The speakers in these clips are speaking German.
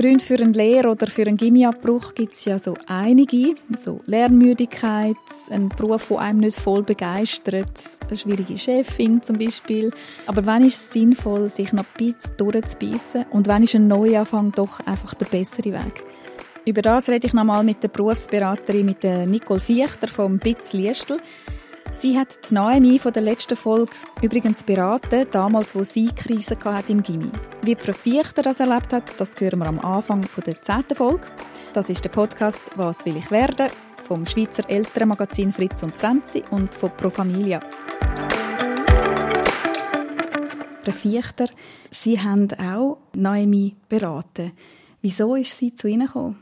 Gründe für einen Lehr- oder für einen Gimmiabbruch gibt es ja so einige. So Lernmüdigkeit, ein Beruf, der einem nicht voll begeistert, eine schwierige Chefin zum Beispiel. Aber wann ist es sinnvoll, sich noch ein bisschen durchzubeissen und wann ist ein Neuanfang doch einfach der bessere Weg? Über das rede ich nochmal mit der Berufsberaterin mit Nicole Fichter vom BITS Liestl. Sie hat die Naomi von der letzten Folge übrigens beraten, damals, wo sie Krise hatte im Gimmi. Wie Frau Fichter das erlebt hat, das hören wir am Anfang der zehnten Folge. Das ist der Podcast «Was will ich werden?» vom Schweizer Elternmagazin Fritz und Franzi und von Pro Familia. Frau Fichter, Sie haben auch Naomi beraten. Wieso ist sie zu Ihnen gekommen?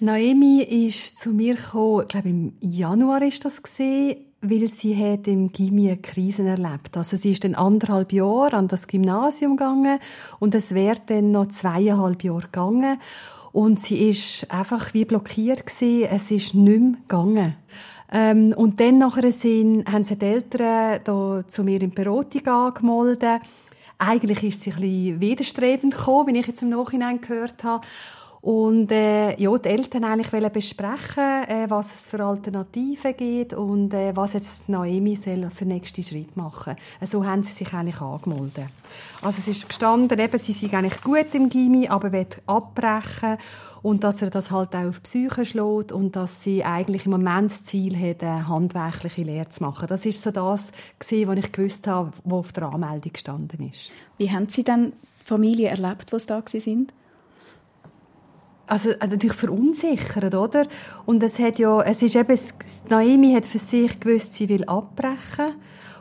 Naomi ist zu mir gekommen, ich glaube im Januar ist das gesehen, weil sie hat im Gimmi Krisen erlebt. Also sie ist dann anderthalb Jahre an das Gymnasium gegangen und es wäre dann noch zweieinhalb Jahre gegangen und sie ist einfach wie blockiert gewesen. Es ist nicht mehr gegangen. Ähm, und dann nachher sind, haben sie die Eltern da zu mir in Beratung angemeldet. Eigentlich ist sie ein bisschen widerstrebend gekommen, wie ich jetzt im Nachhinein gehört habe. Und äh, ja, die Eltern eigentlich wollen besprechen, äh, was es für Alternativen gibt und äh, was jetzt Naomi soll für nächste Schritt machen. Äh, so haben sie sich eigentlich angemeldet. Also es ist gestanden, eben, sie sind eigentlich gut im Gimmi, aber will abbrechen und dass er das halt auch auf die Psyche schlägt und dass sie eigentlich im Moment das Ziel hat, eine handwerkliche Lehre zu machen. Das ist so das was ich gewusst habe, was auf der Anmeldung gestanden ist. Wie haben Sie dann Familie erlebt, was da sind? Also, also natürlich verunsichert, oder? Und es hat ja, es ist eben, Naomi hat für sich gewusst, sie will abbrechen.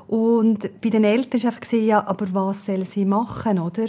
Und bei den Eltern ist einfach ja, aber was soll sie machen, oder?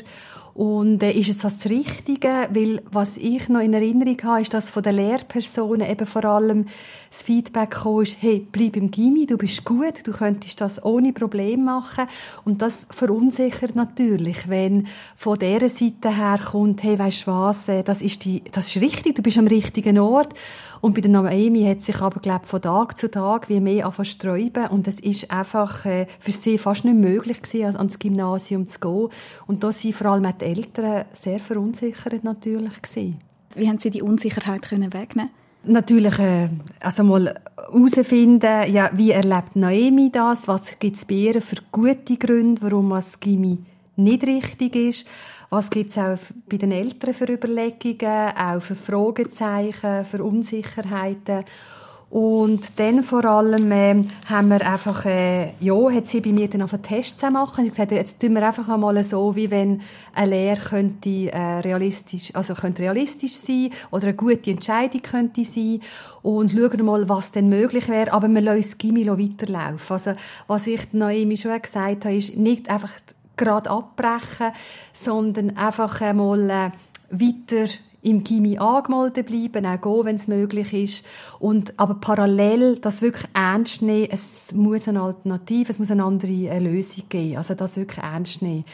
Und äh, ist es das Richtige? Weil was ich noch in Erinnerung habe, ist, dass von den Lehrpersonen eben vor allem das Feedback kam, ist, hey, bleib im Gimmi, du bist gut, du könntest das ohne Problem machen. Und das verunsichert natürlich, wenn von dieser Seite her kommt, hey, weißt du was, äh, das ist, die, das ist richtig, du bist am richtigen Ort. Und bei der Naomi hat sich aber, glaube von Tag zu Tag wie mehr anfangen sträuben. Und es ist einfach äh, für sie fast nicht möglich gewesen, ans Gymnasium zu gehen. Und da sind vor allem auch die Eltern sehr verunsichert natürlich gewesen. Wie haben Sie die Unsicherheit können wegnehmen? Natürlich, äh, also mal herausfinden, ja, wie erlebt Naomi das? Was gibt es bei ihr für gute Gründe, warum das Gimmi nicht richtig ist? Was gibt es auch bei den Eltern für Überlegungen, auch für Fragezeichen, für Unsicherheiten? Und dann vor allem äh, haben wir einfach, äh, ja, hat sie bei mir dann auf einen Test zu machen. Sie gesagt, jetzt tun wir einfach einmal so, wie wenn eine Lehre könnte äh, realistisch, also könnte realistisch sein oder eine gute Entscheidung könnte sein und schauen mal, was denn möglich wäre. Aber wir lassen das Gimmi weiterlaufen. Also was ich Naomi schon gesagt habe, ist nicht einfach gerade abbrechen, sondern einfach einmal äh, weiter im Gimmi angemeldet bleiben, auch gehen, wenn es möglich ist. Und, aber parallel das wirklich ernst nehmen, es muss eine Alternative, es muss eine andere äh, Lösung geben. Also das wirklich ernst nehmen.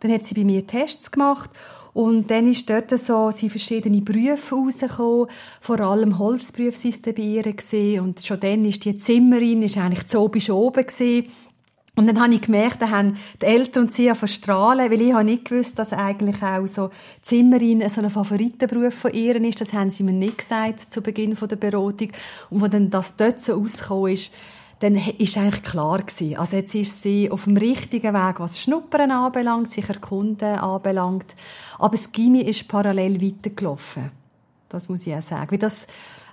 Dann hat sie bei mir Tests gemacht und dann ist dort so, sind verschiedene Berufe rausgekommen. Vor allem Holzberufe sind bei ihr gesehen. Und schon dann ist die Zimmerin, ist eigentlich zu oben oben gesehen. Und dann habe ich gemerkt, da haben die Eltern und sie verstrahlen, weil ich habe nicht gewusst, dass eigentlich auch so Zimmerin so ein Favoritenberuf von ihr ist. Das haben sie mir nicht gesagt zu Beginn der Beratung. Und wo dann das dort so rausgekommen ist, dann ist eigentlich klar gewesen. Also jetzt ist sie auf dem richtigen Weg, was Schnuppern anbelangt, sich erkunden anbelangt. Aber das Gimmi ist parallel weitergelaufen. Das muss ich auch sagen. Weil das,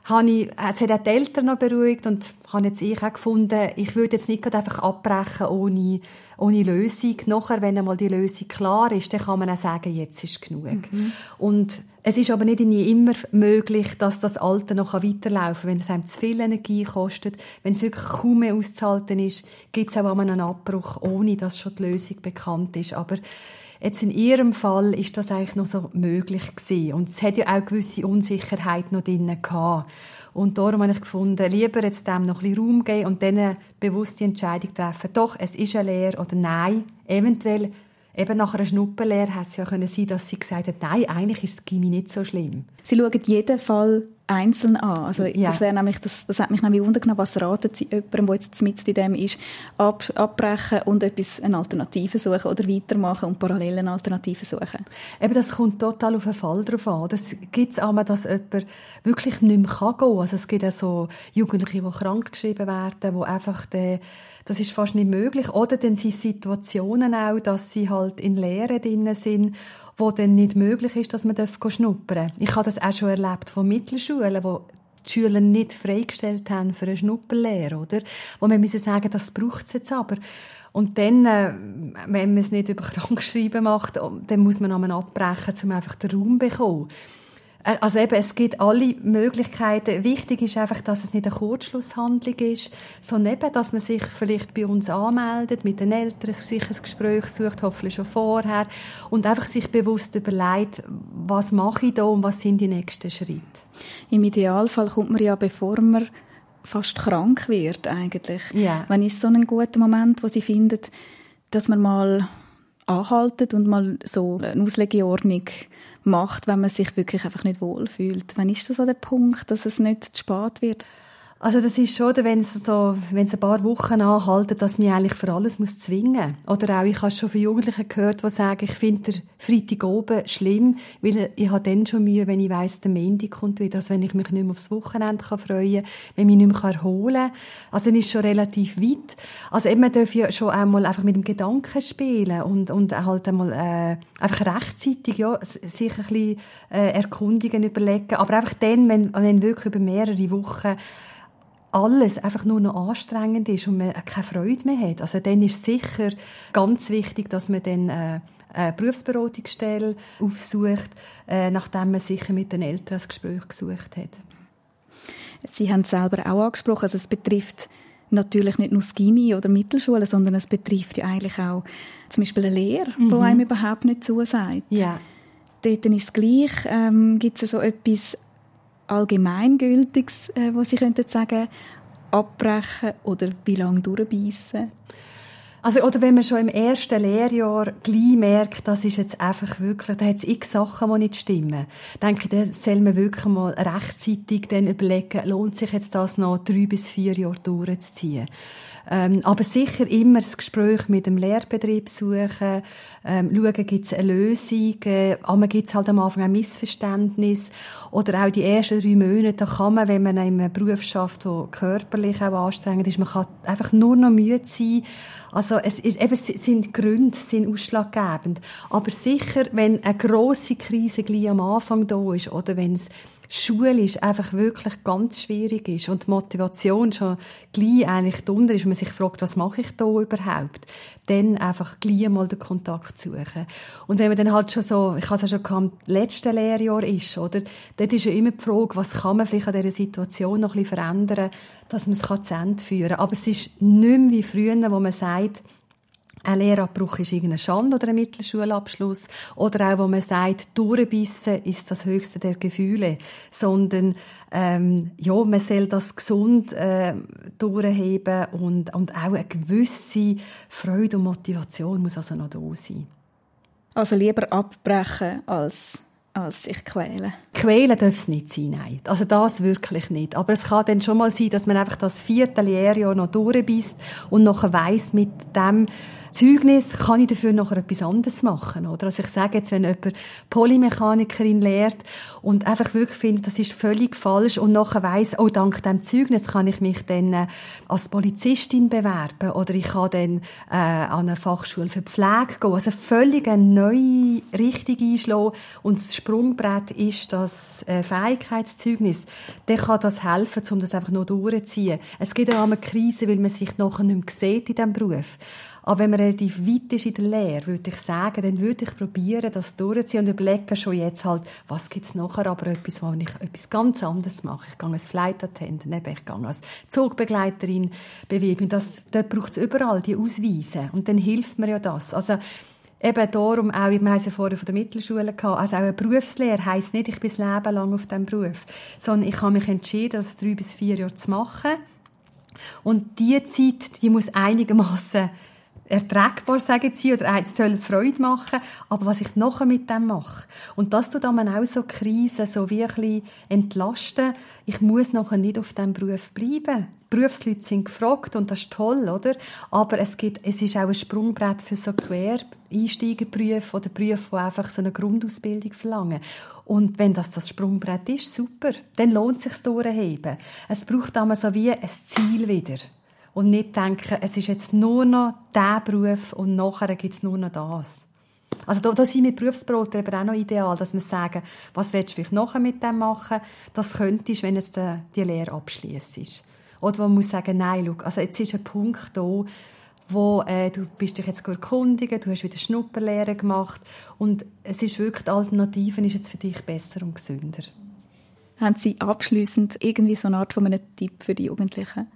habe ich, es hat auch die Eltern noch beruhigt und habe jetzt ich auch gefunden, ich würde jetzt nicht einfach abbrechen ohne, ohne Lösung. Nachher, wenn einmal die Lösung klar ist, dann kann man auch sagen, jetzt ist genug. Mhm. Und es ist aber nicht immer möglich, dass das Alter noch weiterlaufen kann. Wenn es einem zu viel Energie kostet, wenn es wirklich kaum mehr auszuhalten ist, gibt es auch einmal einen Abbruch, ohne dass schon die Lösung bekannt ist. Aber Jetzt in ihrem Fall ist das eigentlich noch so möglich gewesen. Und es hat ja auch gewisse Unsicherheit noch drin gehabt. Und darum habe ich gefunden, lieber jetzt dem noch ein bisschen Raum geben und dann bewusst die Entscheidung treffen, doch, es ist eine Lehre oder nein, eventuell eben nach einer Schnuppenlehre hätte es ja können sein, dass sie gesagt hat, nein, eigentlich ist das Gimmi nicht so schlimm. Sie schauen jeden Fall einzeln an. Also ja. das, wäre nämlich, das, das hat mich nämlich wundern was raten Sie jemandem, der jetzt mit in dem ist, ab, abbrechen und etwas, eine Alternative suchen oder weitermachen und parallel eine Alternative suchen? Eben, das kommt total auf den Fall drauf an. Das gibt es einmal, dass jemand wirklich nicht mehr gehen kann. Also es gibt auch so Jugendliche, die krank geschrieben werden, die einfach den das ist fast nicht möglich. Oder dann sind Situationen auch, dass sie halt in Lehre drin sind, wo dann nicht möglich ist, dass man schnuppern darf. Ich habe das auch schon erlebt von Mittelschulen, wo die Schüler nicht freigestellt haben für eine Schnupperlehre, oder? Wo man müssen sagen, das braucht es jetzt aber. Und dann, äh, wenn man es nicht über Krankschreiben macht, dann muss man abbrechen, um einfach den Raum zu bekommen. Äh, also eben, es gibt alle Möglichkeiten. Wichtig ist einfach, dass es nicht eine Kurzschlusshandlung ist, sondern eben, dass man sich vielleicht bei uns anmeldet, mit den Eltern sich ein Gespräch sucht, hoffentlich schon vorher, und einfach sich bewusst überlegt, was mache ich da und was sind die nächsten Schritte. Im Idealfall kommt man ja, bevor man fast krank wird eigentlich. Ja. Wann ist so ein guter Moment, wo Sie findet, dass man mal anhaltet und mal so eine Auslegeordnung macht, wenn man sich wirklich einfach nicht wohlfühlt. Wann ist das so der Punkt, dass es nicht zu spät wird? Also das ist schon, wenn es so, wenn es ein paar Wochen anhalten, dass mich eigentlich für alles muss zwingen. Oder auch, ich habe schon von Jugendlichen gehört, die sagen, ich finde der Freitag oben schlimm, weil ich habe dann schon Mühe, wenn ich weiss, der Montag kommt wieder, also wenn ich mich nicht mehr aufs Wochenende kann freuen wenn ich mich nicht mehr erholen kann. Also dann ist schon relativ weit. Also eben, man darf ja schon einmal einfach mit dem Gedanken spielen und, und halt einmal äh, einfach rechtzeitig ja, sich ein bisschen äh, erkundigen, überlegen. Aber einfach dann, wenn, wenn wirklich über mehrere Wochen alles einfach nur noch anstrengend ist und man keine Freude mehr hat, also dann ist sicher ganz wichtig, dass man dann äh, eine Berufsberatungsstelle aufsucht, äh, nachdem man sicher mit den Eltern das Gespräch gesucht hat. Sie haben es selber auch angesprochen, also es betrifft natürlich nicht nur das Gimmi oder Mittelschule, sondern es betrifft ja eigentlich auch zum Beispiel eine Lehre, mhm. die einem überhaupt nicht zusagt. Ja. Dort ist es gleich. Ähm, Gibt es so etwas Allgemeingültiges, äh, was Sie könnten sagen, abbrechen oder wie lange durchbeissen? Also, oder wenn man schon im ersten Lehrjahr gleich merkt, das ist jetzt einfach wirklich, da hat es x Sachen, die nicht stimmen. Denke ich, dann soll man wirklich mal rechtzeitig dann überlegen, lohnt sich jetzt das noch drei bis vier Jahre durchzuziehen. Ähm, aber sicher immer das Gespräch mit dem Lehrbetrieb suchen, ähm, schauen, gibt es eine Lösung, äh, aber gibt es halt am Anfang ein Missverständnis oder auch die ersten drei Monate, da kann man, wenn man in einem Beruf schafft, der körperlich auch anstrengend ist, man kann einfach nur noch müde sein. Also es, ist, eben, sind Gründe, sind ausschlaggebend. Aber sicher, wenn eine grosse Krise gleich am Anfang da ist oder wenn es schulisch einfach wirklich ganz schwierig ist und die Motivation schon gleich eigentlich drunter ist man sich fragt, was mache ich da überhaupt, dann einfach gleich mal den Kontakt suchen. Und wenn man dann halt schon so, ich habe es ja schon gehabt, letzte Lehrjahr ist, oder, dort ist ja immer die Frage, was kann man vielleicht an dieser Situation noch ein bisschen verändern, dass man es zu Ende führen kann. Aber es ist nicht mehr wie früher, wo man sagt, ein Lehrabbruch ist irgendeine Schande oder ein Mittelschulabschluss. Oder auch, wo man sagt, durchbissen ist das höchste der Gefühle. Sondern, ähm, ja, man soll das gesund äh, durchheben und, und auch eine gewisse Freude und Motivation muss also noch da sein. Also lieber abbrechen als als sich quälen. Quälen darf es nicht sein, nein. Also das wirklich nicht. Aber es kann dann schon mal sein, dass man einfach das vierte Lehrjahr noch durchbisst und nachher weiss, mit dem Zeugnis kann ich dafür noch etwas anderes machen, oder? Also ich sage jetzt, wenn jemand Polymechanikerin lehrt und einfach wirklich findet, das ist völlig falsch und nachher weiss, oh, dank dem Zeugnis kann ich mich dann äh, als Polizistin bewerben oder ich kann dann äh, an eine Fachschule für Pflege gehen. Also völlig eine neue Richtung einschlagen und das Sprungbrett ist das äh, Fähigkeitszeugnis. Dann kann das helfen, um das einfach noch durchzuziehen. Es gibt auch eine Krise, weil man sich nachher nicht mehr sieht in diesem Beruf. Aber wenn man relativ weit ist in der Lehre, würde ich sagen, dann würde ich probieren, das durchzuziehen und überlegen schon jetzt halt, was gibt es nachher, aber etwas, wo ich etwas ganz anderes mache. Ich gehe als Flight Attendant, ich gehe als Zugbegleiterin bewerben. Das, dort braucht es überall die Ausweise. Und dann hilft mir ja das. Also, eben darum auch, wir haben es ja vorher von der Mittelschule gehabt, also auch eine Berufslehre heisst nicht, ich bin das Leben lang auf diesem Beruf, sondern ich habe mich entschieden, das drei bis vier Jahre zu machen. Und diese Zeit, die muss einigermaßen erträgbar, sagen sie, oder es soll Freude machen, aber was ich nachher mit dem mache. Und das tut dann auch so Krisen so wirklich entlasten. Ich muss nachher nicht auf diesem Beruf bleiben. Berufsleute sind gefragt und das ist toll, oder? Aber es, gibt, es ist auch ein Sprungbrett für so Quereinsteigerberufe oder Berufe, die einfach so eine Grundausbildung verlangen. Und wenn das das Sprungbrett ist, super. Dann lohnt es sich durchheben. Es braucht einmal so wie ein Ziel wieder und nicht denken, es ist jetzt nur noch der Beruf und nachher gibt es nur noch das. Also da, da sind wir Berufsberater eben auch noch ideal, dass wir sagen, was willst du vielleicht nachher mit dem machen? Das könntest, wenn es die, die Lehre abschließt. Oder wo man muss sagen, nein, schau, also jetzt ist ein Punkt da, wo äh, du bist dich jetzt erkundigen, du hast wieder Schnupperlehre gemacht und es ist wirklich, die Alternative ist jetzt für dich besser und gesünder. Haben Sie abschließend irgendwie so eine Art von einem Tipp für die Jugendlichen?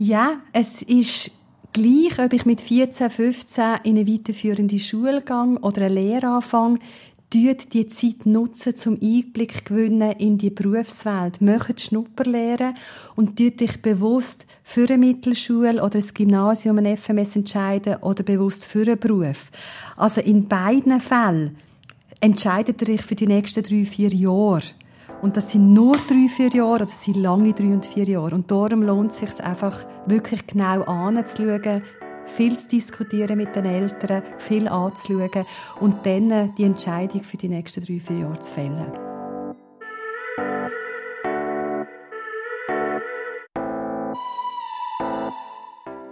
Ja, es ist gleich, ob ich mit 14, 15 in eine weiterführende Schule gehe oder eine Lehre anfange, tut die Zeit nutzen, zum Einblick gewinnen in die Berufswelt. Möchtet Schnupperlehren und tut dich bewusst für eine Mittelschule oder ein Gymnasium, ein FMS entscheiden oder bewusst für einen Beruf. Also in beiden Fällen entscheidet ihr euch für die nächsten drei, vier Jahre. Und das sind nur drei, vier Jahre das sind lange drei und vier Jahre. Und darum lohnt es sich einfach wirklich genau anzuschauen, viel zu diskutieren mit den Eltern, viel anzuschauen und dann die Entscheidung für die nächsten drei, vier Jahre zu fällen.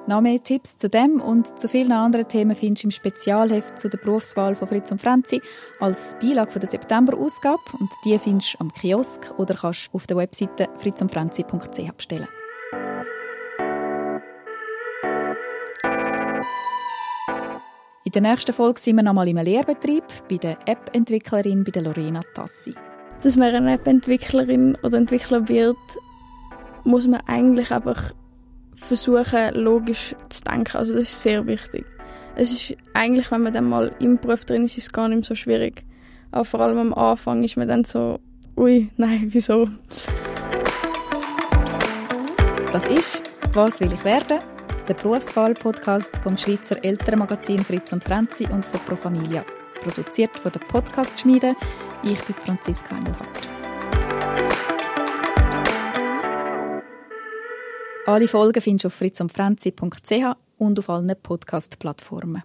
Noch mehr Tipps zu dem und zu vielen anderen Themen findest du im Spezialheft zu der Berufswahl von Fritz und Franzi als Beilage von der September-Ausgabe und die findest du am Kiosk oder kannst auf der Webseite fritzundfranzi.ch bestellen. In der nächsten Folge sind wir nochmal im Lehrbetrieb bei der App-Entwicklerin bei der Lorena Tassi. Dass man eine App-Entwicklerin oder Entwickler wird, muss man eigentlich einfach versuchen, logisch zu denken. Also das ist sehr wichtig. Es ist eigentlich, wenn man dann mal im Beruf drin ist, ist es gar nicht mehr so schwierig. Aber vor allem am Anfang ist man dann so, ui, nein, wieso? Das ist «Was will ich werden?» der Berufswahl-Podcast vom Schweizer Elternmagazin Fritz und Franzi und von Pro Familia. Produziert von der Podcast-Schmiede. Ich bin Franziska Engelhardt. Alle Folgen findest du auf fritzundfranzi.ch und auf allen Podcast-Plattformen.